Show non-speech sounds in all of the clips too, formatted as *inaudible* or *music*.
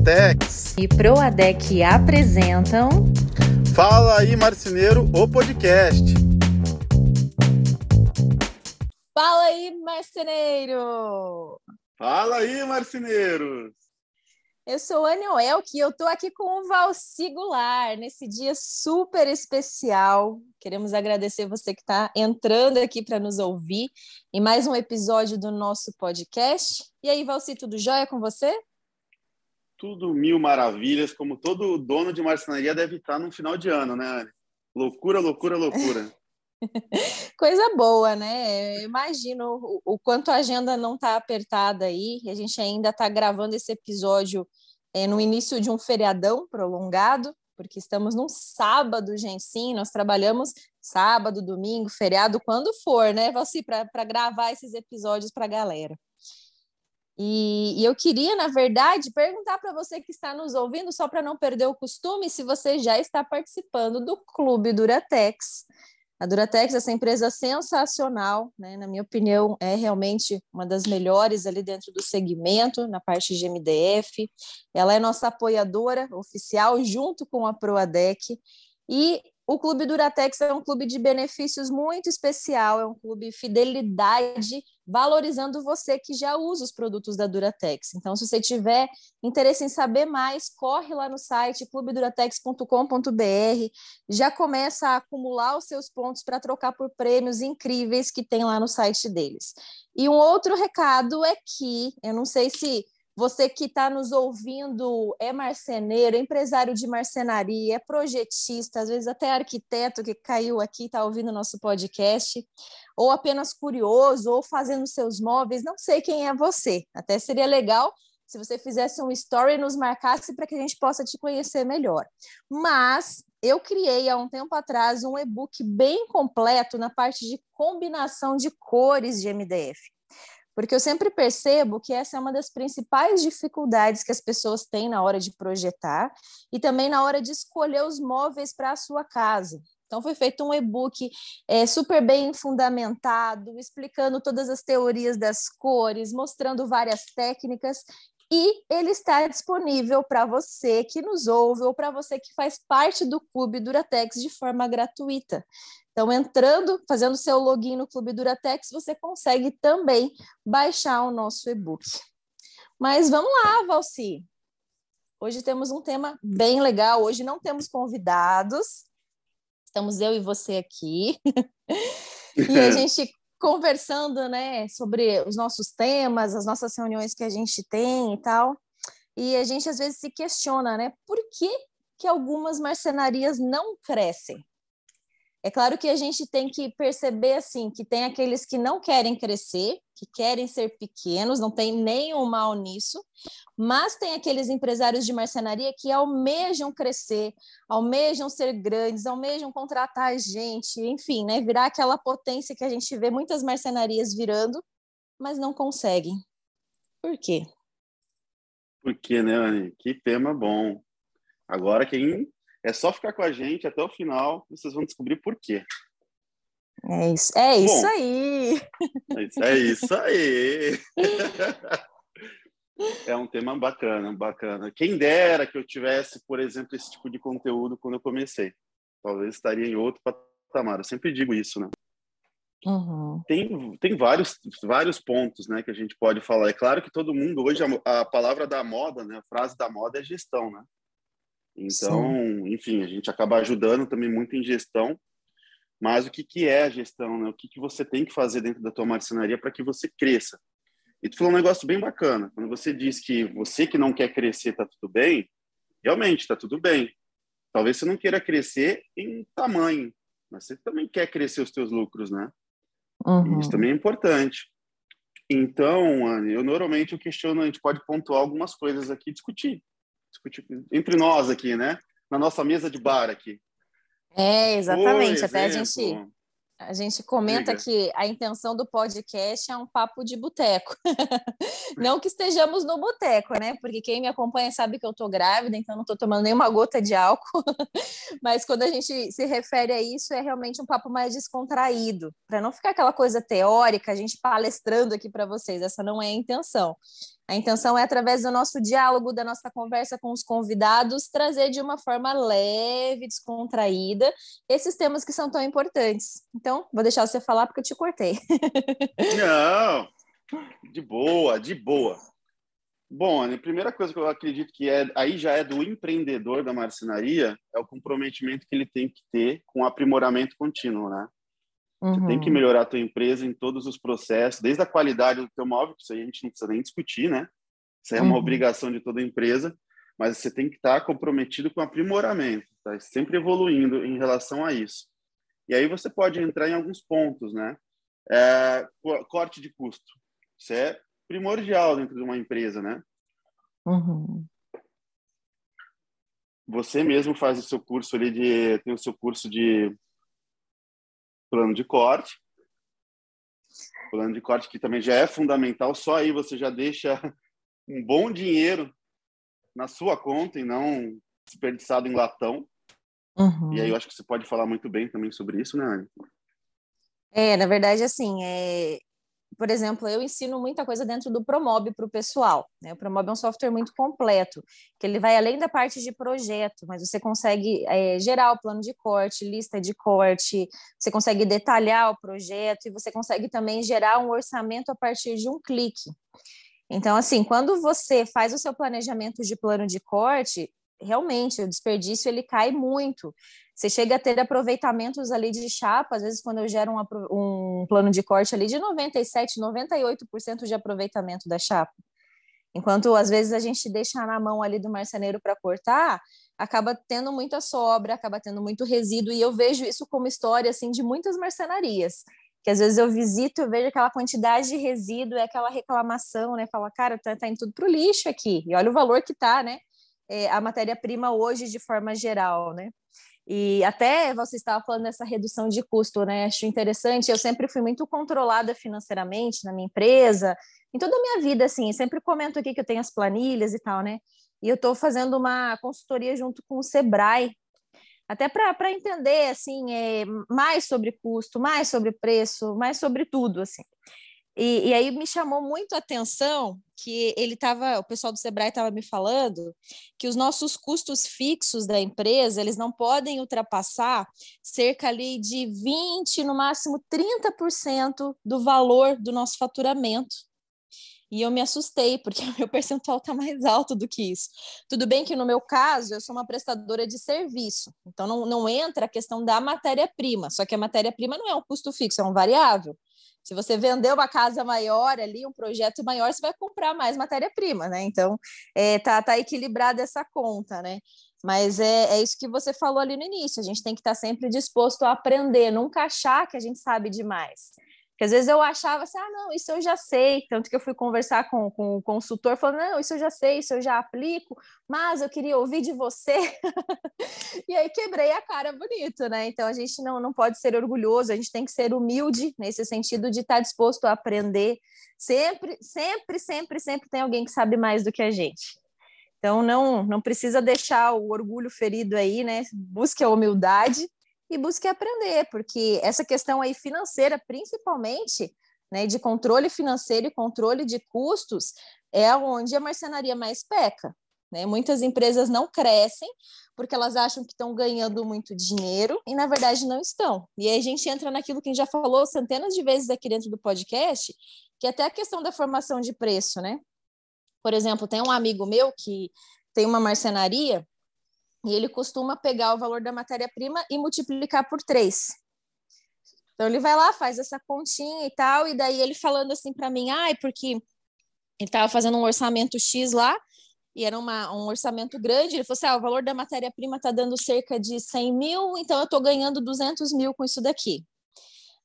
Duratex e Proadec apresentam Fala aí Marceneiro, o podcast. Fala aí, marceneiro! Fala aí, marceneiros! Eu sou a Elk e eu estou aqui com o Valci Goulart nesse dia super especial. Queremos agradecer você que está entrando aqui para nos ouvir em mais um episódio do nosso podcast. E aí, Valci, tudo jóia com você? Tudo mil maravilhas, como todo dono de marcenaria deve estar no final de ano, né? Loucura, loucura, loucura. *laughs* Coisa boa, né? Eu imagino o, o, quanto a agenda não está apertada aí. A gente ainda está gravando esse episódio é, no início de um feriadão prolongado, porque estamos num sábado, gente. Sim, nós trabalhamos sábado, domingo, feriado, quando for, né, Valci, para gravar esses episódios para a galera. E, e, eu queria, na verdade, perguntar para você que está nos ouvindo, só para não perder o costume, se você já está participando do Clube Duratex. A Duratex, essa empresa sensacional, né? na minha opinião, é realmente uma das melhores ali dentro do segmento, na parte de MDF. Ela é nossa apoiadora oficial, junto com a Proadec. E o Clube Duratex é um clube de benefícios muito especial, é um clube fidelidade, valorizando você que já usa os produtos da Duratex. Então, se você tiver interesse em saber mais, corre lá no site clubeduratex.com.br, já começa a acumular os seus pontos para trocar por prêmios incríveis que tem lá no site deles. E um outro recado é que, eu não sei se você que está nos ouvindo é marceneiro, é empresário de marcenaria, é projetista, às vezes até arquiteto que caiu aqui está ouvindo nosso podcast, ou apenas curioso, ou fazendo seus móveis, não sei quem é você. Até seria legal se você fizesse um story e nos marcasse para que a gente possa te conhecer melhor. Mas eu criei há um tempo atrás um e-book bem completo na parte de combinação de cores de MDF porque eu sempre percebo que essa é uma das principais dificuldades que as pessoas têm na hora de projetar e também na hora de escolher os móveis para a sua casa. Então, foi feito um e-book é, super bem fundamentado, explicando todas as teorias das cores, mostrando várias técnicas, e ele está disponível para você que nos ouve ou para você que faz parte do Clube Duratex de forma gratuita. Então, entrando, fazendo seu login no Clube Duratex, você consegue também baixar o nosso e-book. Mas vamos lá, Valci. Hoje temos um tema bem legal. Hoje não temos convidados. Estamos eu e você aqui. e a *laughs* gente conversando, né, sobre os nossos temas, as nossas reuniões que a gente tem e tal. E a gente às vezes se questiona, né, por que que algumas marcenarias não crescem? É claro que a gente tem que perceber assim que tem aqueles que não querem crescer, que querem ser pequenos, não tem nenhum mal nisso, mas tem aqueles empresários de marcenaria que almejam crescer, almejam ser grandes, almejam contratar gente, enfim, né, virar aquela potência que a gente vê muitas marcenarias virando, mas não conseguem. Por quê? Por quê, né, Anny? Que tema bom. Agora quem é só ficar com a gente até o final, vocês vão descobrir por quê. É isso, é Bom, isso aí. É isso aí. *laughs* é um tema bacana, bacana. Quem dera que eu tivesse, por exemplo, esse tipo de conteúdo quando eu comecei. Talvez estaria em outro patamar. Eu sempre digo isso, né? Uhum. Tem, tem vários, vários pontos né, que a gente pode falar. É claro que todo mundo hoje, a, a palavra da moda, né, a frase da moda é gestão, né? Então, Sim. enfim, a gente acaba ajudando também muito em gestão. Mas o que, que é a gestão? Né? O que, que você tem que fazer dentro da tua marcenaria para que você cresça? E tu falou um negócio bem bacana. Quando você diz que você que não quer crescer está tudo bem, realmente está tudo bem. Talvez você não queira crescer em tamanho, mas você também quer crescer os teus lucros, né? Uhum. Isso também é importante. Então, Anne, eu normalmente eu questiono, a gente pode pontuar algumas coisas aqui, discutir discutir entre nós aqui, né? Na nossa mesa de bar aqui. É, exatamente. Até a gente A gente comenta Diga. que a intenção do podcast é um papo de boteco. *laughs* não que estejamos no boteco, né? Porque quem me acompanha sabe que eu tô grávida, então não tô tomando nenhuma gota de álcool. *laughs* Mas quando a gente se refere a isso, é realmente um papo mais descontraído, para não ficar aquela coisa teórica, a gente palestrando aqui para vocês. Essa não é a intenção. A intenção é, através do nosso diálogo, da nossa conversa com os convidados, trazer de uma forma leve, descontraída, esses temas que são tão importantes. Então, vou deixar você falar porque eu te cortei. *laughs* Não, de boa, de boa. Bom, a primeira coisa que eu acredito que é aí já é do empreendedor da marcenaria é o comprometimento que ele tem que ter com o aprimoramento contínuo, né? Uhum. Você tem que uhum. melhorar a tua empresa em todos os processos, desde a qualidade do teu móvel, que isso aí a gente não precisa nem discutir, né? Isso é uma uhum. obrigação de toda empresa, mas você tem que estar comprometido com o aprimoramento, tá? Sempre evoluindo em relação a isso. E aí você pode entrar em alguns pontos, né? É, corte de custo. Isso é primordial dentro de uma empresa, né? Uhum. Você mesmo faz o seu curso ali de tem o seu curso de plano de corte. Plano de corte que também já é fundamental, só aí você já deixa um bom dinheiro na sua conta e não desperdiçado em latão. Uhum. E aí eu acho que você pode falar muito bem também sobre isso, né, Anne? É, na verdade, assim, é, por exemplo, eu ensino muita coisa dentro do Promob para o pessoal. Né? O Promob é um software muito completo, que ele vai além da parte de projeto, mas você consegue é, gerar o plano de corte, lista de corte, você consegue detalhar o projeto e você consegue também gerar um orçamento a partir de um clique. Então, assim, quando você faz o seu planejamento de plano de corte, realmente o desperdício ele cai muito. Você chega a ter aproveitamentos ali de chapa, às vezes quando eu gero um, um plano de corte ali de 97, 98% de aproveitamento da chapa. Enquanto às vezes a gente deixa na mão ali do marceneiro para cortar, acaba tendo muita sobra, acaba tendo muito resíduo, e eu vejo isso como história assim de muitas marcenarias. Que às vezes eu visito, eu vejo aquela quantidade de resíduo, é aquela reclamação, né? Fala, cara, tá, tá indo tudo pro lixo aqui, e olha o valor que tá, né? É, a matéria-prima hoje de forma geral, né? E até você estava falando dessa redução de custo, né? Acho interessante. Eu sempre fui muito controlada financeiramente na minha empresa, em toda a minha vida, assim. Sempre comento aqui que eu tenho as planilhas e tal, né? E eu estou fazendo uma consultoria junto com o Sebrae, até para entender, assim, é, mais sobre custo, mais sobre preço, mais sobre tudo, assim. E, e, aí me chamou muito a atenção que ele estava, o pessoal do Sebrae estava me falando que os nossos custos fixos da empresa eles não podem ultrapassar cerca ali de 20, no máximo 30% do valor do nosso faturamento. E eu me assustei, porque o *laughs* meu percentual está mais alto do que isso. Tudo bem que no meu caso, eu sou uma prestadora de serviço, então não, não entra a questão da matéria-prima, só que a matéria-prima não é um custo fixo, é um variável. Se você vender uma casa maior ali, um projeto maior, você vai comprar mais matéria-prima, né? Então, é, tá, tá equilibrada essa conta, né? Mas é, é isso que você falou ali no início, a gente tem que estar tá sempre disposto a aprender, nunca achar que a gente sabe demais. Porque às vezes eu achava assim, ah, não, isso eu já sei. Tanto que eu fui conversar com, com o consultor, falando, não, isso eu já sei, isso eu já aplico, mas eu queria ouvir de você. *laughs* e aí quebrei a cara bonito, né? Então a gente não, não pode ser orgulhoso, a gente tem que ser humilde nesse sentido de estar disposto a aprender. Sempre, sempre, sempre, sempre tem alguém que sabe mais do que a gente. Então não, não precisa deixar o orgulho ferido aí, né? Busque a humildade e busque aprender, porque essa questão aí financeira, principalmente, né, de controle financeiro e controle de custos, é onde a marcenaria mais peca. Né? Muitas empresas não crescem porque elas acham que estão ganhando muito dinheiro e, na verdade, não estão. E aí a gente entra naquilo que a gente já falou centenas de vezes aqui dentro do podcast, que é até a questão da formação de preço, né? Por exemplo, tem um amigo meu que tem uma marcenaria e ele costuma pegar o valor da matéria-prima e multiplicar por três. Então ele vai lá, faz essa continha e tal, e daí ele falando assim para mim, ai, ah, porque ele estava fazendo um orçamento X lá, e era uma, um orçamento grande, ele falou assim, ah, o valor da matéria-prima está dando cerca de 100 mil, então eu estou ganhando 200 mil com isso daqui.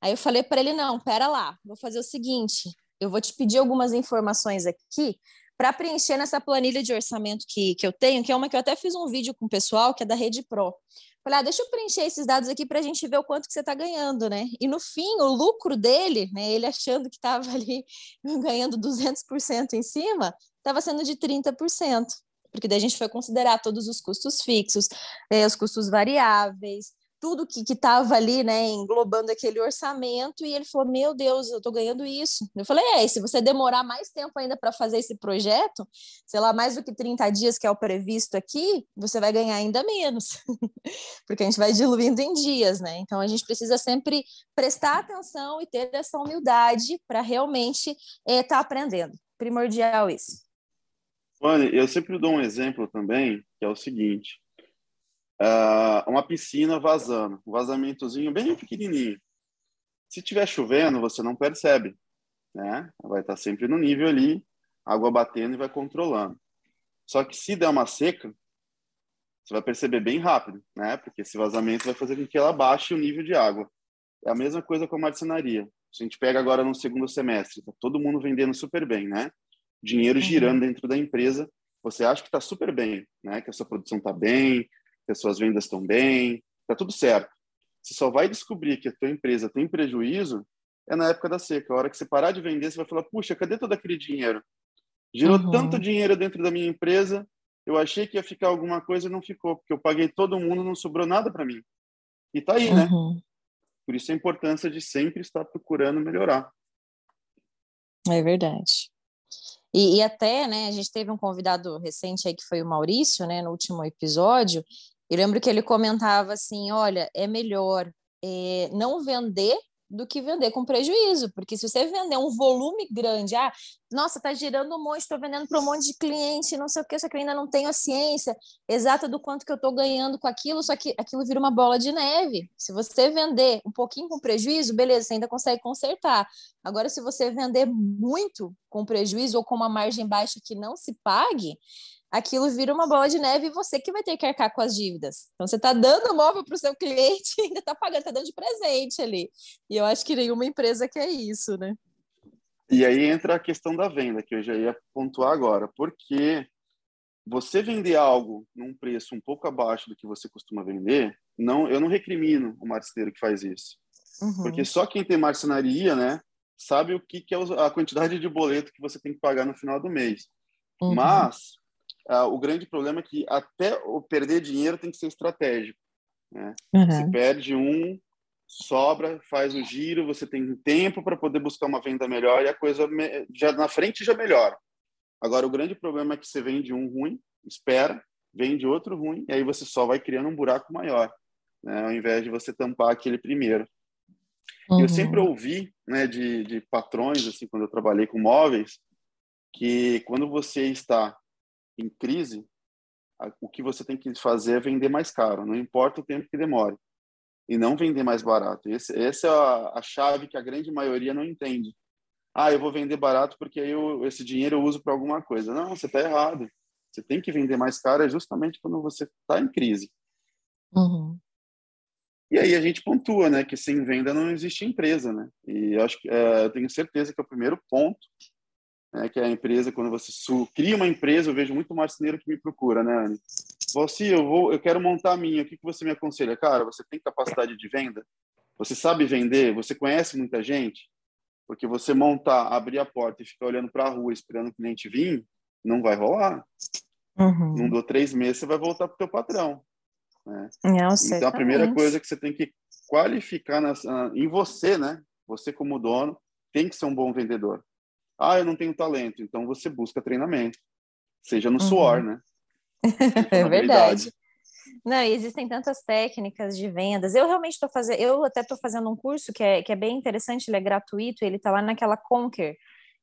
Aí eu falei para ele, não, pera lá, vou fazer o seguinte, eu vou te pedir algumas informações aqui para preencher nessa planilha de orçamento que, que eu tenho, que é uma que eu até fiz um vídeo com o pessoal, que é da Rede Pro. Falei, ah, deixa eu preencher esses dados aqui para a gente ver o quanto que você está ganhando, né? E no fim, o lucro dele, né, ele achando que estava ali *laughs* ganhando 200% em cima, estava sendo de 30%, porque daí a gente foi considerar todos os custos fixos, eh, os custos variáveis, tudo que estava ali, né, englobando aquele orçamento, e ele falou: Meu Deus, eu estou ganhando isso. Eu falei: É, se você demorar mais tempo ainda para fazer esse projeto, sei lá, mais do que 30 dias, que é o previsto aqui, você vai ganhar ainda menos, *laughs* porque a gente vai diluindo em dias, né? Então a gente precisa sempre prestar atenção e ter essa humildade para realmente estar é, tá aprendendo. Primordial isso. Fanny, eu sempre dou um exemplo também, que é o seguinte uh, uma piscina vazando, um vazamentozinho bem pequenininho. Se tiver chovendo, você não percebe, né? Vai estar sempre no nível ali, água batendo e vai controlando. Só que se der uma seca, você vai perceber bem rápido, né? Porque esse vazamento vai fazer com que ela baixe o nível de água. É a mesma coisa com a marcenaria. A gente pega agora no segundo semestre, tá todo mundo vendendo super bem, né? Dinheiro uhum. girando dentro da empresa. Você acha que está super bem, né? Que a sua produção está bem, que as suas vendas estão bem, está tudo certo. Você só vai descobrir que a tua empresa tem prejuízo é na época da seca. A hora que você parar de vender, você vai falar: puxa, cadê todo aquele dinheiro? Gerou uhum. tanto dinheiro dentro da minha empresa, eu achei que ia ficar alguma coisa e não ficou, porque eu paguei todo mundo, não sobrou nada para mim. E tá aí, né? uhum. Por isso a importância de sempre estar procurando melhorar. É verdade. E, e, até, né, a gente teve um convidado recente aí que foi o Maurício, né, no último episódio, eu lembro que ele comentava assim: olha, é melhor é, não vender do que vender com prejuízo, porque se você vender um volume grande, ah, nossa, tá girando um monte, estou vendendo para um monte de cliente, não sei o que, só que eu ainda não tenho a ciência exata do quanto que eu estou ganhando com aquilo, só que aquilo vira uma bola de neve. Se você vender um pouquinho com prejuízo, beleza, você ainda consegue consertar. Agora, se você vender muito com prejuízo ou com uma margem baixa que não se pague, aquilo vira uma bola de neve e você que vai ter que arcar com as dívidas. Então, você está dando o móvel para o seu *laughs* cliente e ainda está pagando, está dando de presente ali. E eu acho que nenhuma empresa quer isso, né? E aí entra a questão da venda, que eu já ia pontuar agora. Porque você vender algo num preço um pouco abaixo do que você costuma vender, não, eu não recrimino o marceneiro que faz isso. Uhum. Porque só quem tem marcenaria, né, sabe o que, que é a quantidade de boleto que você tem que pagar no final do mês. Uhum. Mas ah, o grande problema é que até o perder dinheiro tem que ser estratégico. Né? Uhum. Você perde um, sobra, faz o giro, você tem tempo para poder buscar uma venda melhor e a coisa já na frente já melhora. Agora, o grande problema é que você vende um ruim, espera, vende outro ruim, e aí você só vai criando um buraco maior, né? ao invés de você tampar aquele primeiro. Uhum. Eu sempre ouvi né, de, de patrões, assim, quando eu trabalhei com móveis, que quando você está em crise, o que você tem que fazer é vender mais caro, não importa o tempo que demore, e não vender mais barato. Esse, essa é a, a chave que a grande maioria não entende. Ah, eu vou vender barato porque eu, esse dinheiro eu uso para alguma coisa. Não, você está errado. Você tem que vender mais caro é justamente quando você está em crise. Uhum. E aí a gente pontua, né, que sem venda não existe empresa, né? E eu acho que é, eu tenho certeza que é o primeiro ponto né, que é a empresa, quando você cria uma empresa, eu vejo muito marceneiro que me procura, né, Anne? Você, eu vou, eu quero montar a minha, o que, que você me aconselha? Cara, você tem capacidade de venda? Você sabe vender? Você conhece muita gente? Porque você montar, abrir a porta e ficar olhando para a rua esperando o cliente vir, não vai rolar. Uhum. Não dou três meses, você vai voltar para o teu patrão. Né? Não, então, a primeira coisa que você tem que qualificar nas, em você, né? Você como dono, tem que ser um bom vendedor. Ah, eu não tenho talento. Então você busca treinamento. Seja no uhum. suor, né? *laughs* é verdade. Não, existem tantas técnicas de vendas. Eu realmente estou fazendo, eu até estou fazendo um curso que é, que é bem interessante, ele é gratuito, ele está lá naquela Conquer,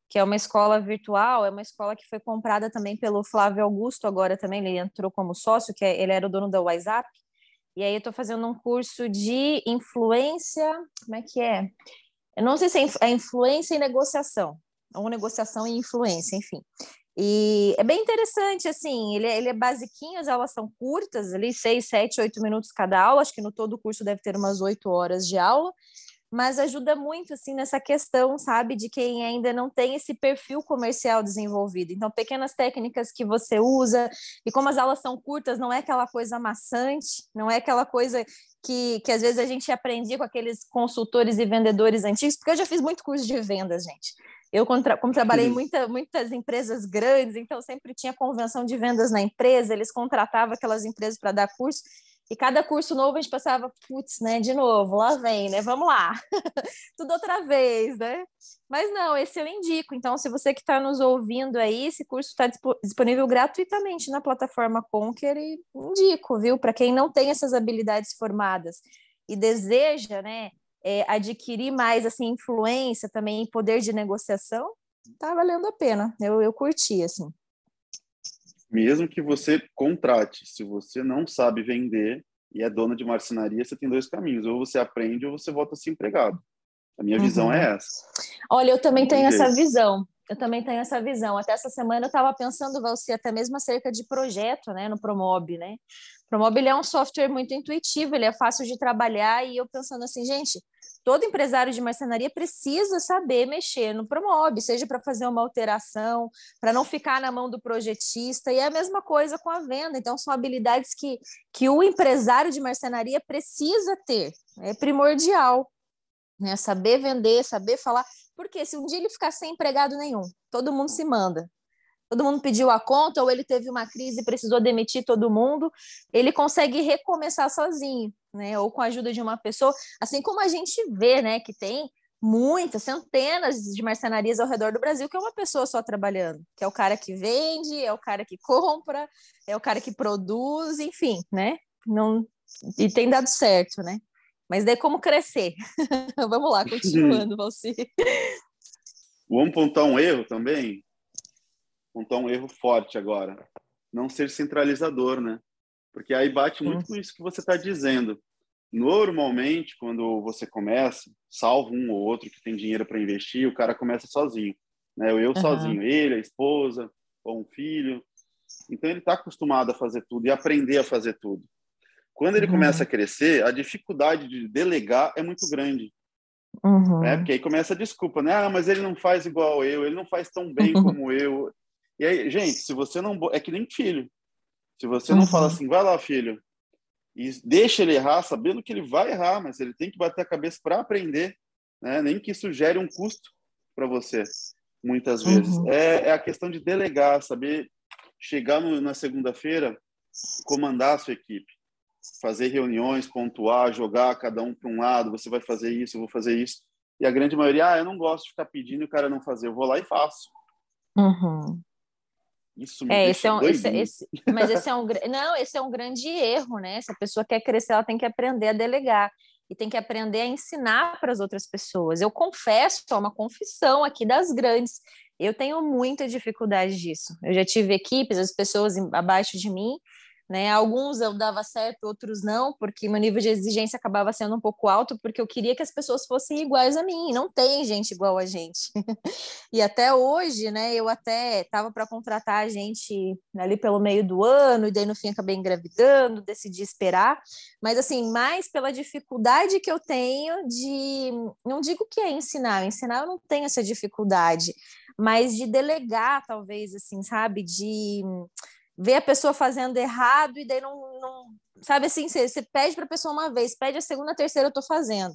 que é uma escola virtual, é uma escola que foi comprada também pelo Flávio Augusto agora também, ele entrou como sócio, que é, ele era o dono da WhatsApp, e aí eu estou fazendo um curso de influência, como é que é? Eu não sei se é, é influência e negociação, ou negociação e influência, enfim. E é bem interessante, assim, ele é, ele é basiquinho, as aulas são curtas, ali, seis, sete, oito minutos cada aula, acho que no todo o curso deve ter umas oito horas de aula, mas ajuda muito assim nessa questão, sabe, de quem ainda não tem esse perfil comercial desenvolvido. Então, pequenas técnicas que você usa, e como as aulas são curtas, não é aquela coisa maçante, não é aquela coisa que, que às vezes a gente aprendia com aqueles consultores e vendedores antigos, porque eu já fiz muito curso de vendas, gente. Eu, como, trabalhei em muita, muitas empresas grandes, então sempre tinha convenção de vendas na empresa, eles contratavam aquelas empresas para dar curso, e cada curso novo a gente passava, putz, né, de novo, lá vem, né, vamos lá, *laughs* tudo outra vez, né? Mas não, esse eu indico. Então, se você que está nos ouvindo aí, esse curso está disponível gratuitamente na plataforma Conquer e indico, viu? Para quem não tem essas habilidades formadas e deseja, né, é, adquirir mais assim influência também, poder de negociação, tá valendo a pena. Eu, eu curti assim mesmo que você contrate, se você não sabe vender e é dona de marcenaria, você tem dois caminhos: ou você aprende ou você volta a ser empregado. A minha uhum. visão é essa. Olha, eu também tenho essa visão. Eu também tenho essa visão. Até essa semana eu estava pensando, Valci, até mesmo acerca de projeto, né, no Promob, né? O Promob ele é um software muito intuitivo, ele é fácil de trabalhar e eu pensando assim, gente, todo empresário de marcenaria precisa saber mexer no Promob, seja para fazer uma alteração, para não ficar na mão do projetista, e é a mesma coisa com a venda. Então, são habilidades que, que o empresário de marcenaria precisa ter, é primordial. Né? Saber vender, saber falar, porque se um dia ele ficar sem empregado nenhum, todo mundo se manda todo mundo pediu a conta ou ele teve uma crise e precisou demitir todo mundo, ele consegue recomeçar sozinho, né? Ou com a ajuda de uma pessoa, assim como a gente vê, né, que tem muitas, centenas de marcenarias ao redor do Brasil que é uma pessoa só trabalhando, que é o cara que vende, é o cara que compra, é o cara que produz, enfim, né? Não e tem dado certo, né? Mas daí como crescer? *laughs* Vamos lá, continuando, Valci. Vamos apontar um erro também contar um erro forte agora. Não ser centralizador, né? Porque aí bate muito com isso que você está dizendo. Normalmente, quando você começa, salvo um ou outro que tem dinheiro para investir, o cara começa sozinho. Né? Eu uhum. sozinho, ele, a esposa, ou um filho. Então, ele está acostumado a fazer tudo e aprender a fazer tudo. Quando ele uhum. começa a crescer, a dificuldade de delegar é muito grande. Uhum. Né? Porque aí começa a desculpa, né? Ah, mas ele não faz igual eu, ele não faz tão bem *laughs* como eu. E aí, gente, se você não. É que nem filho. Se você não uhum. fala assim, vai lá, filho, e deixa ele errar, sabendo que ele vai errar, mas ele tem que bater a cabeça para aprender, né? nem que isso gere um custo para você, muitas vezes. Uhum. É, é, a questão de delegar, saber chegar no, na segunda-feira, comandar a sua equipe, fazer reuniões, pontuar, jogar cada um para um lado, você vai fazer isso, eu vou fazer isso. E a grande maioria, ah, eu não gosto de ficar pedindo e o cara não fazer, eu vou lá e faço. Uhum. Isso me é, esse é um, esse, esse, mas esse é um não, esse é um grande erro, né? Se a pessoa quer crescer, ela tem que aprender a delegar e tem que aprender a ensinar para as outras pessoas. Eu confesso, é uma confissão aqui das grandes. Eu tenho muita dificuldade disso. Eu já tive equipes, as pessoas abaixo de mim, né? Alguns eu dava certo, outros não, porque meu nível de exigência acabava sendo um pouco alto, porque eu queria que as pessoas fossem iguais a mim. Não tem gente igual a gente. *laughs* e até hoje, né? Eu até estava para contratar a gente ali pelo meio do ano, e daí no fim acabei engravidando, decidi esperar. Mas assim, mais pela dificuldade que eu tenho de, não digo que é ensinar, ensinar eu não tenho essa dificuldade, mas de delegar, talvez, assim, sabe? De vê a pessoa fazendo errado e daí não, não sabe assim, você, você pede para a pessoa uma vez, pede a segunda, a terceira eu estou fazendo.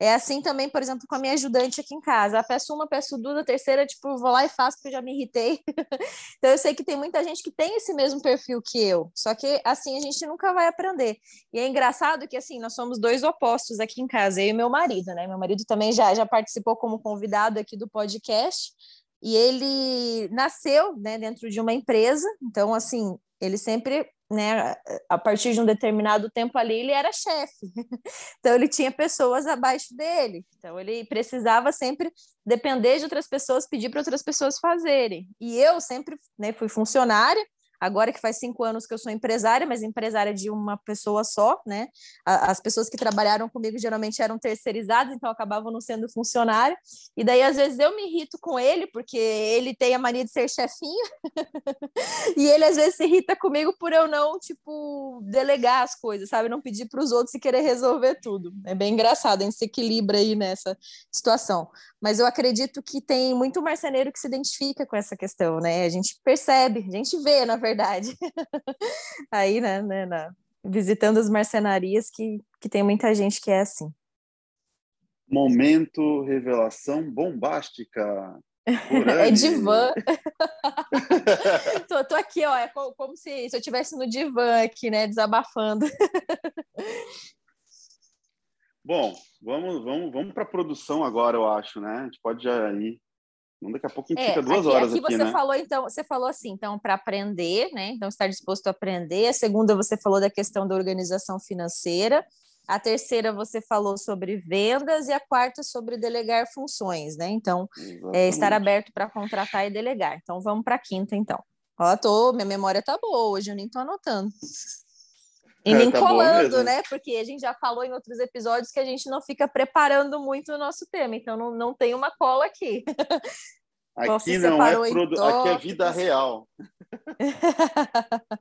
É assim também, por exemplo, com a minha ajudante aqui em casa. Peço uma, peço duas, a terceira, tipo, vou lá e faço porque já me irritei. *laughs* então eu sei que tem muita gente que tem esse mesmo perfil que eu. Só que assim a gente nunca vai aprender. E é engraçado que assim, nós somos dois opostos aqui em casa, eu e meu marido, né? Meu marido também já já participou como convidado aqui do podcast. E ele nasceu né, dentro de uma empresa, então, assim, ele sempre, né, a partir de um determinado tempo ali, ele era chefe. *laughs* então, ele tinha pessoas abaixo dele. Então, ele precisava sempre depender de outras pessoas, pedir para outras pessoas fazerem. E eu sempre né, fui funcionária, Agora que faz cinco anos que eu sou empresária, mas empresária de uma pessoa só, né? As pessoas que trabalharam comigo geralmente eram terceirizadas, então acabavam não sendo funcionário. E daí, às vezes, eu me irrito com ele, porque ele tem a mania de ser chefinho, *laughs* e ele às vezes se irrita comigo por eu não, tipo, delegar as coisas, sabe? Não pedir para os outros e querer resolver tudo. É bem engraçado, a gente se equilibra aí nessa situação. Mas eu acredito que tem muito marceneiro que se identifica com essa questão, né? A gente percebe, a gente vê, na verdade. *laughs* Aí, né, né na, visitando as marcenarias, que, que tem muita gente que é assim. Momento revelação bombástica. *laughs* é divã. *laughs* tô, tô, aqui, ó, é como se, se eu estivesse no divã aqui, né, desabafando. Bom, vamos, vamos, vamos para a produção agora, eu acho, né? A gente pode já ir Daqui a pouco a gente é, fica duas aqui, horas aqui. Aqui você né? falou, então, você falou assim, então, para aprender, né? Então, estar disposto a aprender. A segunda, você falou da questão da organização financeira. A terceira, você falou sobre vendas. E a quarta, sobre delegar funções, né? Então, é, estar aberto para contratar e delegar. Então, vamos para a quinta, então. Ó, tô, minha memória tá boa hoje, eu nem tô anotando. E é, nem tá colando, né? Porque a gente já falou em outros episódios que a gente não fica preparando muito o nosso tema, então não, não tem uma cola aqui. *laughs* Aqui não é produ... aqui é vida real. *laughs*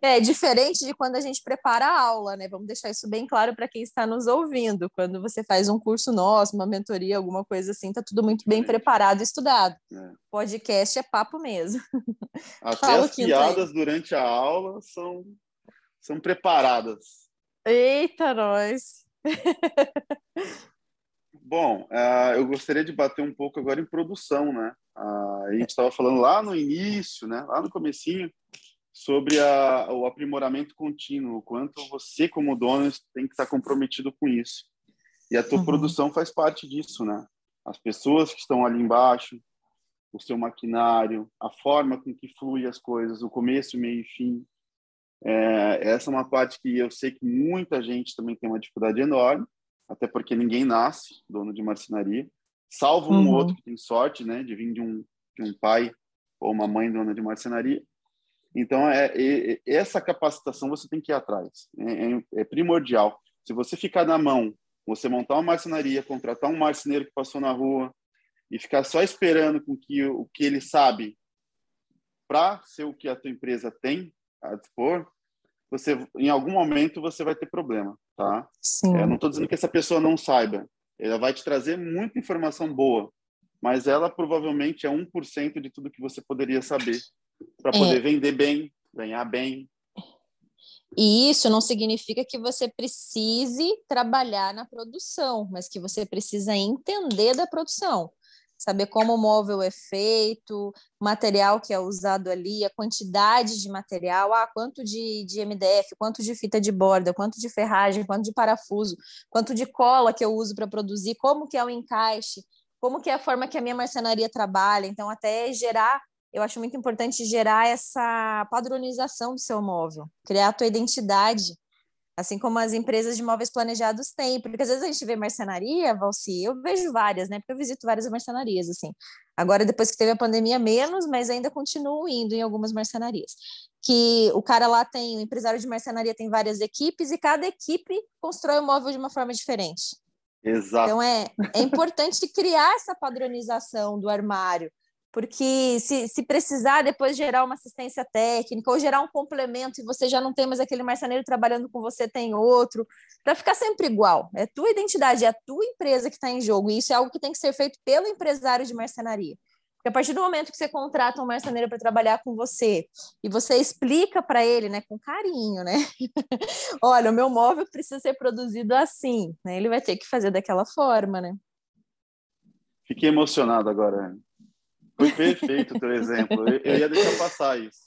é diferente de quando a gente prepara a aula, né? Vamos deixar isso bem claro para quem está nos ouvindo. Quando você faz um curso nosso, uma mentoria, alguma coisa assim, tá tudo muito bem preparado e estudado. É. Podcast é papo mesmo. Até *laughs* Fala as piadas aí. durante a aula são são preparadas. Eita, nós! *laughs* Bom, uh, eu gostaria de bater um pouco agora em produção, né? Uh, a gente estava falando lá no início, né? Lá no comecinho, sobre a, o aprimoramento contínuo, o quanto você, como dono, tem que estar comprometido com isso. E a tua uhum. produção faz parte disso, né? As pessoas que estão ali embaixo, o seu maquinário, a forma com que flui as coisas, o começo, meio e fim. É, essa é uma parte que eu sei que muita gente também tem uma dificuldade enorme, até porque ninguém nasce dono de marcenaria, salvo um uhum. outro que tem sorte, né, de vir de um, de um pai ou uma mãe dona de marcenaria. Então, é, é essa capacitação você tem que ir atrás, é, é, é, primordial. Se você ficar na mão, você montar uma marcenaria, contratar um marceneiro que passou na rua e ficar só esperando com que o que ele sabe para ser o que a tua empresa tem, a dispor, você em algum momento você vai ter problema, tá? Sim. É, não estou dizendo que essa pessoa não saiba. Ela vai te trazer muita informação boa, mas ela provavelmente é 1% de tudo que você poderia saber para poder é. vender bem, ganhar bem. E isso não significa que você precise trabalhar na produção, mas que você precisa entender da produção saber como o móvel é feito, o material que é usado ali, a quantidade de material, ah, quanto de, de MDF, quanto de fita de borda, quanto de ferragem, quanto de parafuso, quanto de cola que eu uso para produzir, como que é o encaixe, como que é a forma que a minha marcenaria trabalha. Então, até gerar, eu acho muito importante gerar essa padronização do seu móvel, criar a tua identidade assim como as empresas de móveis planejados têm, porque às vezes a gente vê marcenaria, Valci, eu vejo várias, né? Porque eu visito várias marcenarias, assim. Agora, depois que teve a pandemia, menos, mas ainda continuo indo em algumas marcenarias. Que o cara lá tem, o empresário de marcenaria tem várias equipes e cada equipe constrói o móvel de uma forma diferente. Exato. Então, é, é importante criar essa padronização do armário, porque se, se precisar depois gerar uma assistência técnica ou gerar um complemento e você já não tem mais aquele marceneiro trabalhando com você, tem outro, para ficar sempre igual. É tua identidade, é a tua empresa que está em jogo, e isso é algo que tem que ser feito pelo empresário de marcenaria. Porque a partir do momento que você contrata um marceneiro para trabalhar com você e você explica para ele, né, com carinho, né? *laughs* Olha, o meu móvel precisa ser produzido assim, né? Ele vai ter que fazer daquela forma, né? Fiquei emocionado agora. Foi perfeito o teu exemplo. Eu, eu, ia deixar passar isso.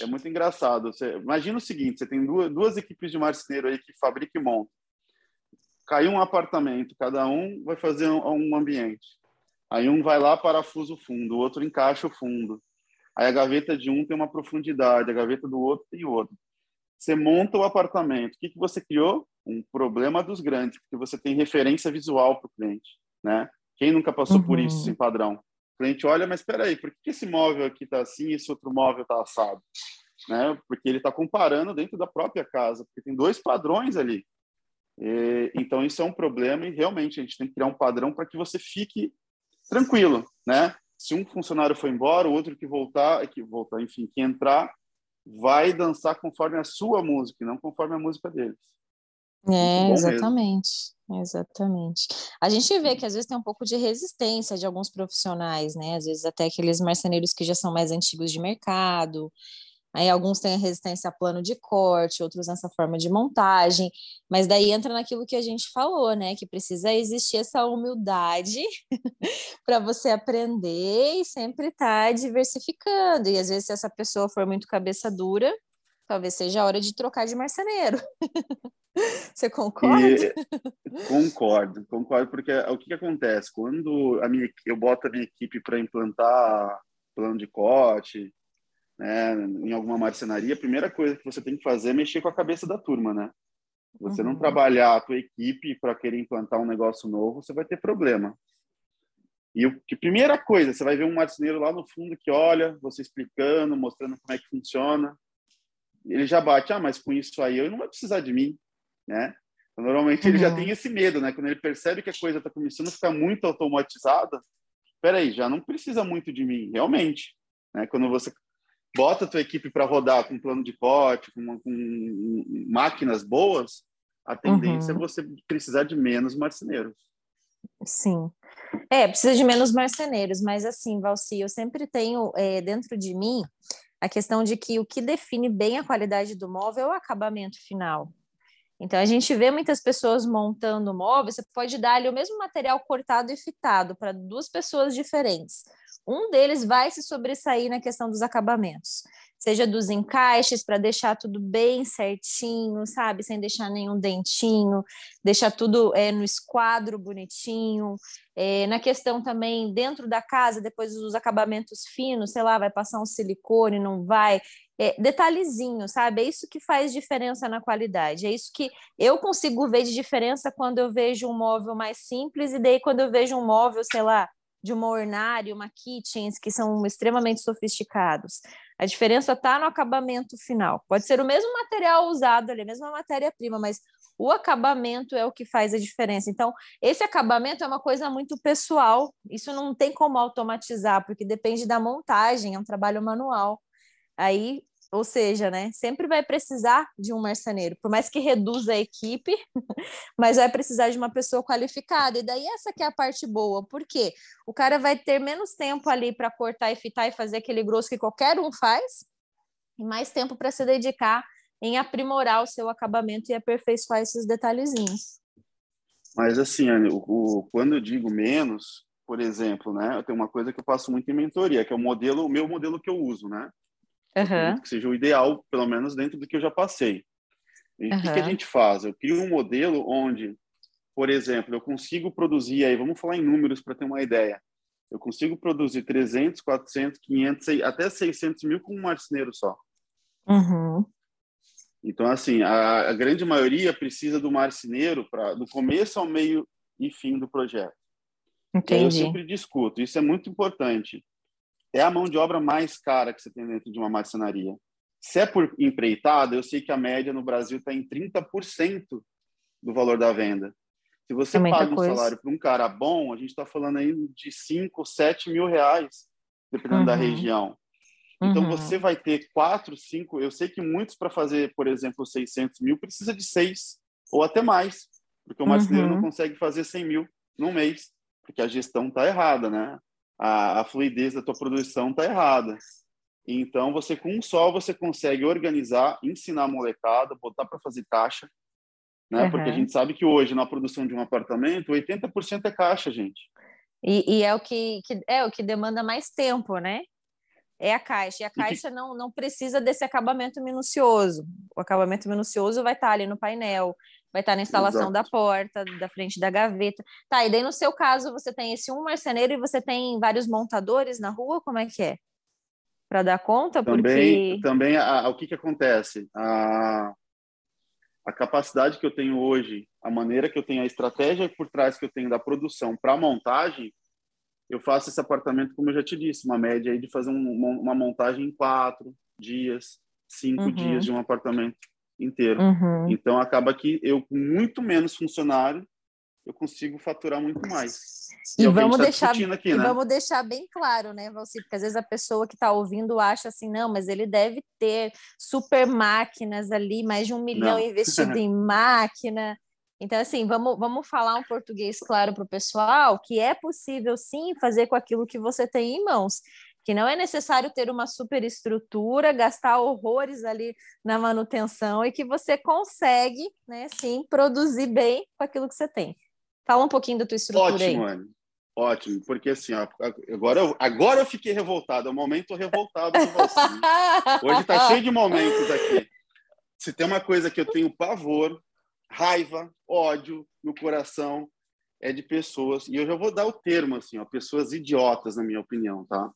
É muito engraçado. Você, imagina o seguinte: você tem duas, duas equipes de marceneiro aí que fabricam e montam. Caiu um apartamento, cada um vai fazer um, um ambiente. Aí um vai lá, parafusa o fundo, o outro encaixa o fundo. Aí a gaveta de um tem uma profundidade, a gaveta do outro tem outro. Você monta o apartamento. O que, que você criou? Um problema dos grandes, porque você tem referência visual para o cliente, né? Quem nunca passou uhum. por isso sem padrão? O cliente olha, mas espera aí, por que esse móvel aqui está assim e esse outro móvel está assado? Né? Porque ele está comparando dentro da própria casa, porque tem dois padrões ali. E, então, isso é um problema e realmente a gente tem que criar um padrão para que você fique tranquilo, né? Se um funcionário for embora, o outro que voltar, que voltar, enfim, que entrar, vai dançar conforme a sua música, e não conforme a música deles. É, exatamente. Mesmo. Exatamente. A gente vê que às vezes tem um pouco de resistência de alguns profissionais, né? Às vezes até aqueles marceneiros que já são mais antigos de mercado, Aí alguns têm resistência a plano de corte, outros nessa forma de montagem, mas daí entra naquilo que a gente falou, né? Que precisa existir essa humildade *laughs* para você aprender e sempre estar tá diversificando. E às vezes, se essa pessoa for muito cabeça dura, talvez seja a hora de trocar de marceneiro. *laughs* Você concorda? E, concordo, concordo, porque o que, que acontece? Quando a minha, eu boto a minha equipe para implantar plano de corte, né, em alguma marcenaria, a primeira coisa que você tem que fazer é mexer com a cabeça da turma, né? Você uhum. não trabalhar a tua equipe para querer implantar um negócio novo, você vai ter problema. E o que primeira coisa, você vai ver um marceneiro lá no fundo que olha, você explicando, mostrando como é que funciona. Ele já bate, ah, mas com isso aí eu não vai precisar de mim, né? Então, normalmente uhum. ele já uhum. tem esse medo, né? Quando ele percebe que a coisa está começando a ficar muito automatizada, peraí, já não precisa muito de mim, realmente. Né? Quando você bota a tua equipe para rodar com plano de corte, com, com máquinas boas, a tendência é uhum. é você precisar de menos marceneiros. Sim. É, precisa de menos marceneiros, mas assim, Valci, eu sempre tenho é, dentro de mim a questão de que o que define bem a qualidade do móvel é o acabamento final. Então, a gente vê muitas pessoas montando móveis, você pode dar ali o mesmo material cortado e fitado para duas pessoas diferentes um deles vai se sobressair na questão dos acabamentos, seja dos encaixes para deixar tudo bem certinho, sabe, sem deixar nenhum dentinho, deixar tudo é, no esquadro bonitinho. É, na questão também dentro da casa, depois os acabamentos finos, sei lá, vai passar um silicone, não vai. É, detalhezinho, sabe? É isso que faz diferença na qualidade. É isso que eu consigo ver de diferença quando eu vejo um móvel mais simples e daí quando eu vejo um móvel, sei lá, de uma ornária, uma kitchens, que são extremamente sofisticados. A diferença está no acabamento final. Pode ser o mesmo material usado ali, a mesma matéria-prima, mas o acabamento é o que faz a diferença. Então, esse acabamento é uma coisa muito pessoal. Isso não tem como automatizar, porque depende da montagem, é um trabalho manual. Aí ou seja, né, sempre vai precisar de um marceneiro, por mais que reduza a equipe, *laughs* mas vai precisar de uma pessoa qualificada. E daí essa que é a parte boa, porque o cara vai ter menos tempo ali para cortar e fitar e fazer aquele grosso que qualquer um faz, e mais tempo para se dedicar em aprimorar o seu acabamento e aperfeiçoar esses detalhezinhos. Mas assim, o, o, quando eu digo menos, por exemplo, né, eu tenho uma coisa que eu faço muito em mentoria, que é o modelo, o meu modelo que eu uso, né? Uhum. Que seja o ideal, pelo menos dentro do que eu já passei. E o uhum. que, que, a gente faz? Eu crio um modelo onde, por exemplo, eu consigo produzir, aí vamos falar em números para ter uma ideia. Eu consigo produzir 300, 400, 500, até 600 mil com um marceneiro só. Uhum. Então, assim, a, a, grande maioria precisa do marceneiro para do começo ao meio e fim do projeto. Entendi. eu sempre discuto, isso é muito importante é a mão de obra mais cara que você tem dentro de uma marcenaria. Se é por empreitada, eu sei que a média no Brasil está em 30% do valor da venda. Se você é paga um coisa. salário para um cara bom, a gente está falando aí de 5, 7 mil reais, dependendo uhum. da região. Então, uhum. você vai ter 4, 5... Eu sei que muitos, para fazer, por exemplo, 600 mil, precisa de 6 ou até mais, porque o marceneiro uhum. não consegue fazer 100 mil num mês, porque a gestão está errada, né? A, a fluidez da tua produção está errada. Então, você com um só, você consegue organizar, ensinar a molecada, botar para fazer caixa, né? Uhum. Porque a gente sabe que hoje, na produção de um apartamento, 80% é caixa, gente. E, e, é o que, que, é o que demanda mais tempo, né? É a caixa. E a caixa que... não, não precisa desse acabamento minucioso. O acabamento minucioso vai estar tá ali no painel, vai estar na instalação Exato. da porta, da frente da gaveta. Tá, e daí no seu caso você tem esse um marceneiro e você tem vários montadores na rua, como é que é? Para dar conta? Também, porque... também a, a, o que, que acontece? A, a capacidade que eu tenho hoje, a maneira que eu tenho, a estratégia por trás que eu tenho da produção para montagem, eu faço esse apartamento, como eu já te disse, uma média aí de fazer um, uma montagem em quatro dias, cinco uhum. dias de um apartamento inteiro. Uhum. Então, acaba que eu, com muito menos funcionário, eu consigo faturar muito mais. E, e vamos tá deixar aqui, né? vamos deixar bem claro, né, Valci? Porque às vezes a pessoa que está ouvindo acha assim, não, mas ele deve ter super máquinas ali, mais de um milhão não. *laughs* investido em máquina. Então, assim, vamos, vamos falar um português claro para o pessoal que é possível sim fazer com aquilo que você tem em mãos que não é necessário ter uma superestrutura, gastar horrores ali na manutenção e que você consegue, né, sim, produzir bem com aquilo que você tem. Fala um pouquinho da tua estrutura Ótimo, aí. Anne. Ótimo, porque assim, ó, agora, eu, agora eu fiquei revoltado, é o momento revoltado de você. *laughs* Hoje tá cheio de momentos aqui. Se tem uma coisa que eu tenho pavor, raiva, ódio no coração, é de pessoas, e eu já vou dar o termo assim, ó, pessoas idiotas, na minha opinião, tá?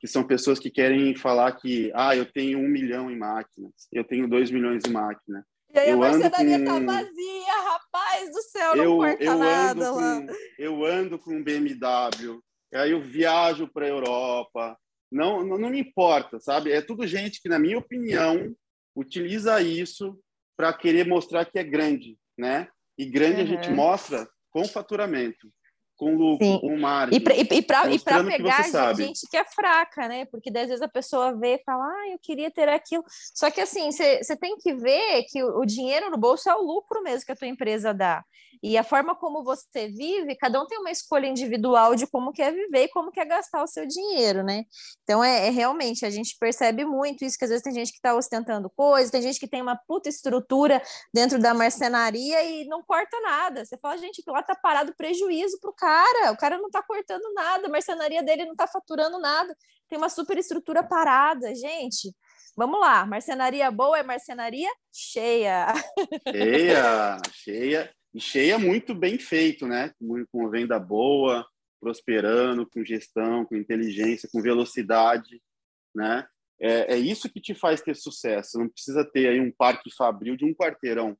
Que são pessoas que querem falar que, ah, eu tenho um milhão em máquinas, eu tenho dois milhões em máquina, e aí eu a marcenaria tá com... tá vazia, rapaz do céu, não eu, corta eu nada lá. Com, eu ando com um BMW, aí eu viajo para a Europa. Não, não, não me importa, sabe? É tudo gente que, na minha opinião, utiliza isso para querer mostrar que é grande, né? E grande uhum. a gente mostra com faturamento com lucro, Sim. com margem. E para pegar que gente que é fraca, né? Porque às vezes a pessoa vê e fala, ah, eu queria ter aquilo. Só que assim, você tem que ver que o, o dinheiro no bolso é o lucro mesmo que a tua empresa dá. E a forma como você vive, cada um tem uma escolha individual de como quer viver e como quer gastar o seu dinheiro, né? Então, é, é realmente, a gente percebe muito isso, que às vezes tem gente que está ostentando coisas, tem gente que tem uma puta estrutura dentro da marcenaria e não corta nada. Você fala, gente, que lá tá parado prejuízo pro cara, o cara não tá cortando nada, a marcenaria dele não tá faturando nada, tem uma super estrutura parada, gente. Vamos lá, marcenaria boa é marcenaria cheia. Cheia, cheia e cheia muito bem feito, né? Com venda boa, prosperando, com gestão, com inteligência, com velocidade, né? É, é isso que te faz ter sucesso. Não precisa ter aí um parque fabril de um quarteirão,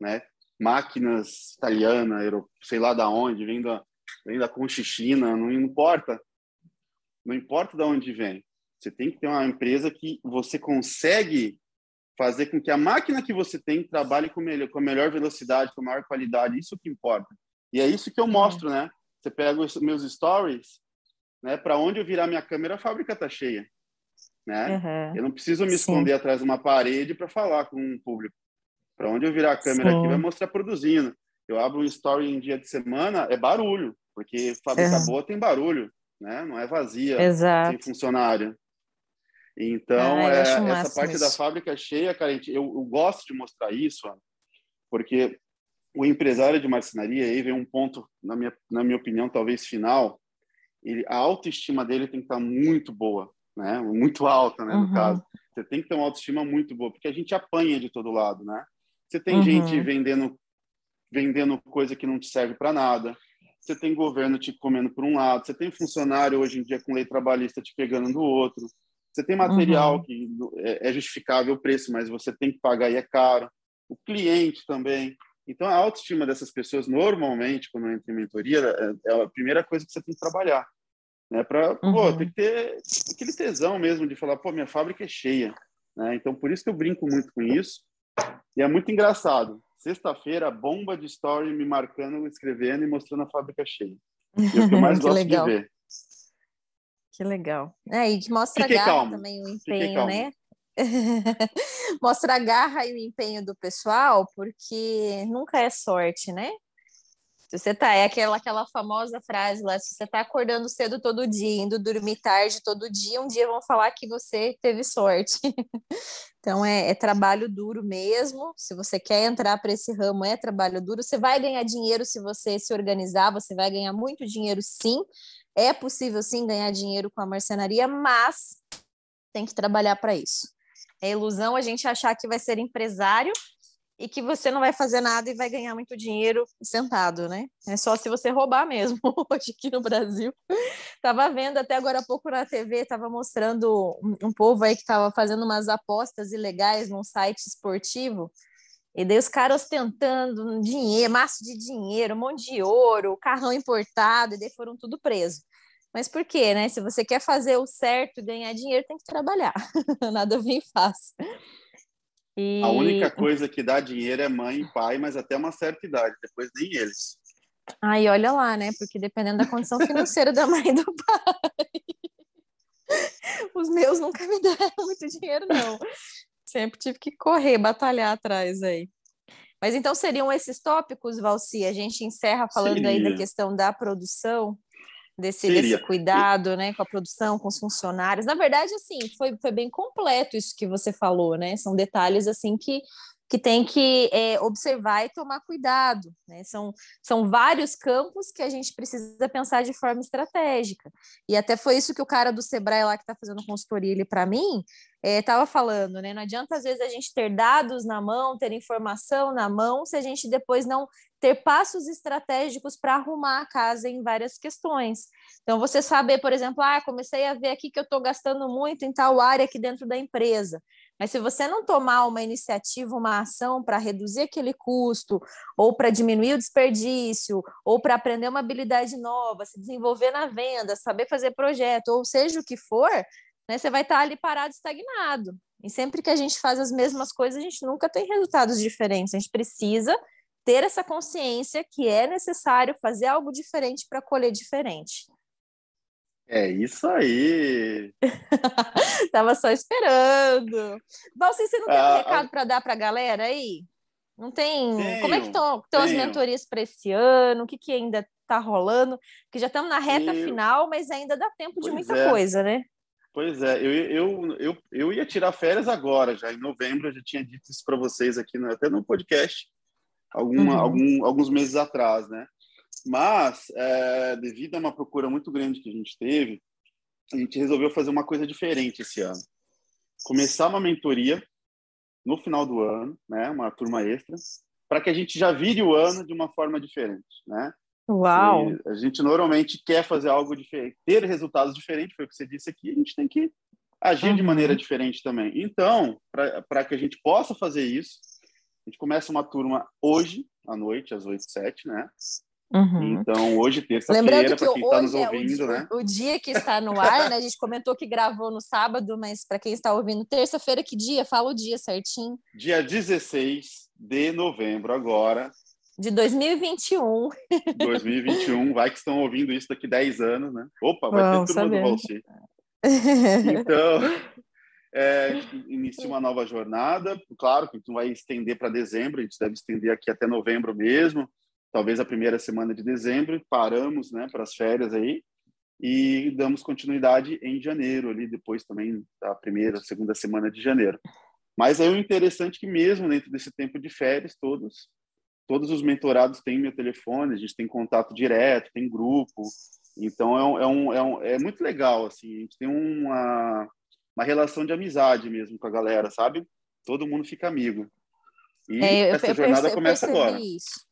né? Máquinas italianas, sei lá da onde, vem da, vem da Conchichina, não importa. Não importa de onde vem. Você tem que ter uma empresa que você consegue fazer com que a máquina que você tem trabalhe com, melhor, com a melhor velocidade, com a maior qualidade, isso que importa. E é isso que eu mostro, né? Você pega os meus stories, né? Para onde eu virar minha câmera, a fábrica tá cheia, né? Uhum. Eu não preciso me esconder Sim. atrás de uma parede para falar com um público. Para onde eu virar a câmera Sim. aqui, vai mostrar produzindo. Eu abro um story em dia de semana, é barulho, porque fábrica uhum. boa tem barulho, né? Não é vazia, Exato. sem funcionário. Então, ah, é, essa parte da fábrica cheia, cara, eu, eu, gosto de mostrar isso, porque o empresário de marcenaria, aí vem um ponto, na minha, na minha opinião, talvez final, ele, a autoestima dele tem que estar muito boa, né? Muito alta, né, no uhum. caso. Você tem que ter uma autoestima muito boa, porque a gente apanha de todo lado, né? Você tem uhum. gente vendendo vendendo coisa que não te serve para nada. Você tem governo te comendo por um lado, você tem funcionário hoje em dia com lei trabalhista te pegando do outro. Você tem material uhum. que é, é justificável o preço, mas você tem que pagar e é caro. O cliente também. Então, a autoestima dessas pessoas, normalmente, quando entra em mentoria, é, é a primeira coisa que você tem que trabalhar. Né? Para, uhum. pô, tem que ter aquele tesão mesmo de falar, pô, minha fábrica é cheia. Né? Então, por isso que eu brinco muito com isso. E é muito engraçado. Sexta-feira, bomba de story me marcando, escrevendo e mostrando a fábrica cheia. E é o que eu *laughs* mais gosto legal. de ver. Que legal. É, e que mostra Fiquei garra calmo. também o empenho, né? *laughs* mostra a garra e o empenho do pessoal, porque nunca é sorte, né? Se você tá, é aquela, aquela famosa frase lá, se você tá acordando cedo todo dia, indo dormir tarde todo dia, um dia vão falar que você teve sorte. *laughs* então é, é, trabalho duro mesmo. Se você quer entrar para esse ramo, é trabalho duro. Você vai ganhar dinheiro se você se organizar, você vai ganhar muito dinheiro sim, é possível sim ganhar dinheiro com a marcenaria, mas tem que trabalhar para isso. É ilusão a gente achar que vai ser empresário e que você não vai fazer nada e vai ganhar muito dinheiro sentado, né? É só se você roubar mesmo. *laughs* Hoje aqui no Brasil, tava vendo até agora há pouco na TV, tava mostrando um, povo aí que tava fazendo umas apostas ilegais num site esportivo E daí os caras ostentando dinheiro, massa de dinheiro, um monte de ouro, carrão importado, e daí foram tudo presos. Mas por quê, né? Se você quer fazer o certo e ganhar dinheiro, tem que trabalhar. *laughs* Nada vem fácil. E... A única coisa que dá dinheiro é mãe e pai, mas até uma certa idade, depois nem eles. Aí olha lá, né? Porque dependendo da condição financeira da mãe e do pai. Os meus nunca me deram muito dinheiro, não. Sempre tive que correr, batalhar atrás aí. Mas então seriam esses tópicos, Valci? A gente encerra falando Seria. aí da questão da produção, desse, desse, cuidado, né, com a produção, com os funcionários. Na verdade, assim, foi, foi bem completo isso que você falou, né? São detalhes assim que que tem que é, observar e tomar cuidado. Né? São, são vários campos que a gente precisa pensar de forma estratégica. E até foi isso que o cara do Sebrae lá que está fazendo consultoria para mim estava é, falando, né? Não adianta às vezes a gente ter dados na mão, ter informação na mão, se a gente depois não ter passos estratégicos para arrumar a casa em várias questões. Então, você saber, por exemplo, ah, comecei a ver aqui que eu estou gastando muito em tal área aqui dentro da empresa. Mas se você não tomar uma iniciativa, uma ação para reduzir aquele custo, ou para diminuir o desperdício, ou para aprender uma habilidade nova, se desenvolver na venda, saber fazer projeto, ou seja o que for, né, você vai estar tá ali parado, estagnado. E sempre que a gente faz as mesmas coisas, a gente nunca tem resultados diferentes. A gente precisa ter essa consciência que é necessário fazer algo diferente para colher diferente. É isso aí. *laughs* Tava só esperando. Valci, você não tem ah, um recado para dar para a galera aí? Não tem? Tenho, Como é que estão as mentorias para esse ano? O que, que ainda está rolando? Porque já estamos na reta eu... final, mas ainda dá tempo pois de muita é. coisa, né? Pois é, eu, eu, eu, eu ia tirar férias agora, já em novembro, eu já tinha dito isso para vocês aqui, no, até no podcast, alguma, uhum. algum, alguns meses atrás, né? Mas, é, devido a uma procura muito grande que a gente teve, a gente resolveu fazer uma coisa diferente esse ano. Começar uma mentoria no final do ano, né, uma turma extra, para que a gente já vire o ano de uma forma diferente, né? Uau! a gente normalmente quer fazer algo diferente, ter resultados diferentes, foi o que você disse aqui, a gente tem que agir uhum. de maneira diferente também. Então, para que a gente possa fazer isso, a gente começa uma turma hoje, à noite, às 8 7, né? Uhum. Então, hoje, terça-feira, para quem está nos ouvindo, é o, né? O dia que está no ar, né? A gente comentou que gravou no sábado, mas para quem está ouvindo, terça-feira, que dia? Fala o dia certinho. Dia 16 de novembro, agora. De 2021. 2021, vai que estão ouvindo isso daqui 10 anos, né? Opa, vai Vamos ter turma saber. do Valci. Então, é, inicia uma nova jornada. Claro que a gente não vai estender para dezembro, a gente deve estender aqui até novembro mesmo talvez a primeira semana de dezembro, paramos né, para as férias aí e damos continuidade em janeiro, ali depois também da primeira, segunda semana de janeiro. Mas é o interessante que mesmo dentro desse tempo de férias, todos todos os mentorados têm meu telefone, a gente tem contato direto, tem grupo, então é, um, é, um, é, um, é muito legal, assim, a gente tem uma, uma relação de amizade mesmo com a galera, sabe? Todo mundo fica amigo. E é, essa jornada começa agora. Isso.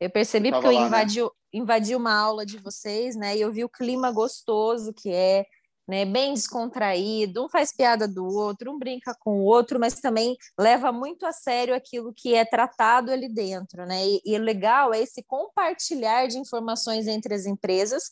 Eu percebi porque eu invadi, né? invadi uma aula de vocês, né? E eu vi o clima gostoso que é, né? Bem descontraído, um faz piada do outro, um brinca com o outro, mas também leva muito a sério aquilo que é tratado ali dentro, né? E, e o legal é esse compartilhar de informações entre as empresas,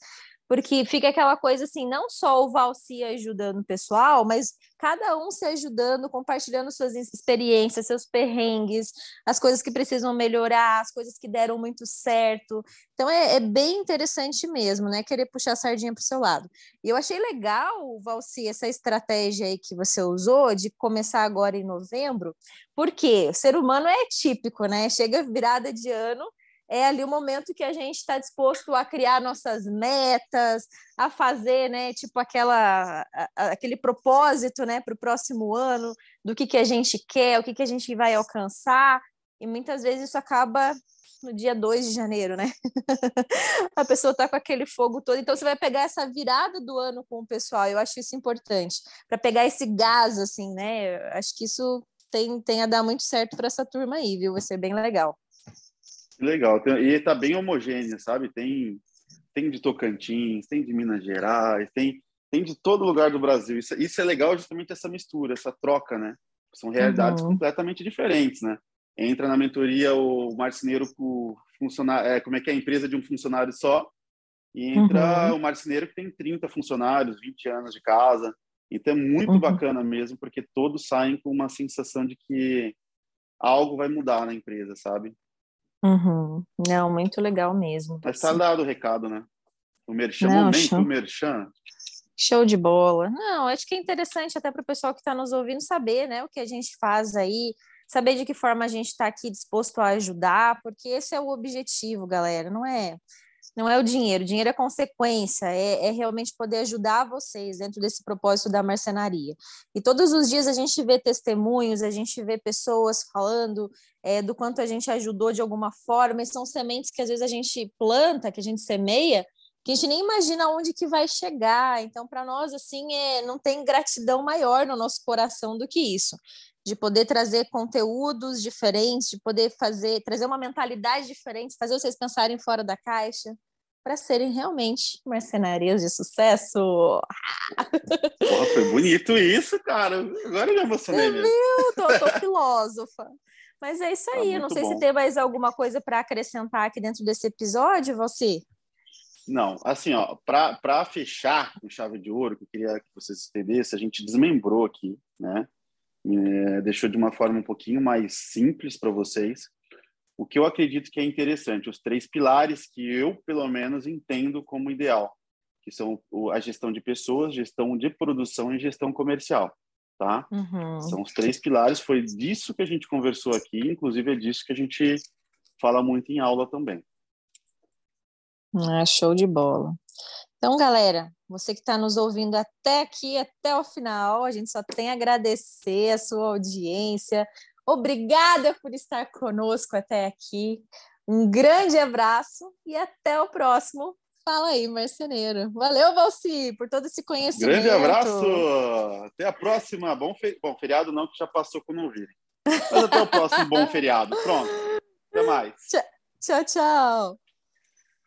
porque fica aquela coisa assim, não só o Valci ajudando o pessoal, mas cada um se ajudando, compartilhando suas experiências, seus perrengues, as coisas que precisam melhorar, as coisas que deram muito certo. Então é, é bem interessante mesmo, né? Querer puxar a sardinha para o seu lado. E eu achei legal, Valci, essa estratégia aí que você usou de começar agora em novembro, porque o ser humano é típico, né? Chega virada de ano, é ali o momento que a gente está disposto a criar nossas metas, a fazer, né, tipo aquela, aquele propósito, né, para o próximo ano, do que, que a gente quer, o que, que a gente vai alcançar, e muitas vezes isso acaba no dia 2 de janeiro, né? *laughs* a pessoa está com aquele fogo todo, então você vai pegar essa virada do ano com o pessoal, eu acho isso importante, para pegar esse gás, assim, né? Acho que isso tem, tem a dar muito certo para essa turma aí, viu? Vai ser bem legal. Legal. E está bem homogênea, sabe? Tem, tem de Tocantins, tem de Minas Gerais, tem, tem de todo lugar do Brasil. Isso, isso é legal justamente essa mistura, essa troca, né? São realidades uhum. completamente diferentes, né? entra na mentoria o marceneiro com funcionário, é, como é que é a empresa de um funcionário só, e entra uhum. o marceneiro que tem 30 funcionários, 20 anos de casa. Então é muito uhum. bacana mesmo, porque todos saem com uma sensação de que algo vai mudar na empresa, sabe? Uhum. Não, muito legal mesmo. Mas tá dado o recado, né? O merchan, Não, momento show. merchan. Show de bola. Não, acho que é interessante até para o pessoal que está nos ouvindo saber, né, o que a gente faz aí, saber de que forma a gente está aqui disposto a ajudar, porque esse é o objetivo, galera. Não é não é o dinheiro, o dinheiro é consequência, é, é, realmente poder ajudar vocês dentro desse propósito da marcenaria. E todos os dias a gente vê testemunhos, a gente vê pessoas falando é, do quanto a gente ajudou de alguma forma, e são sementes que às vezes a gente planta, que a gente semeia, que a gente nem imagina onde que vai chegar. Então, para nós, assim, é, não tem gratidão maior no nosso coração do que isso de poder trazer conteúdos diferentes, de poder fazer, trazer uma mentalidade diferente, fazer vocês pensarem fora da caixa, para serem realmente mercenarias de sucesso. Porra, foi bonito isso, cara. Agora eu me emocionei mesmo. Viu? Tô, tô filósofa. Mas é isso tá aí. Tá não sei bom. se tem mais alguma coisa para acrescentar aqui dentro desse episódio, você. Não, assim, ó, para fechar com chave de ouro, que eu queria que vocês entendessem, a gente desmembrou aqui, né? É, deixou de uma forma um pouquinho mais simples para vocês. O que eu acredito que é interessante, os três pilares que eu, pelo menos, entendo como ideal, que são a gestão de pessoas, gestão de produção e gestão comercial, tá? Uhum. São os três pilares, foi disso que a gente conversou aqui, inclusive é disso que a gente fala muito em aula também. Ah, show de bola. Então, galera, você que está nos ouvindo até aqui, até o final, a gente só tem a agradecer a sua audiência. Obrigada por estar conosco até aqui. Um grande abraço e até o próximo. Fala aí, marceneiro. Valeu, Valci, por todo esse conhecimento. Grande abraço. Até a próxima. Bom, bom feriado não, que já passou quando não virem. Mas até o próximo bom feriado. Pronto. Até mais. Tchau, tchau.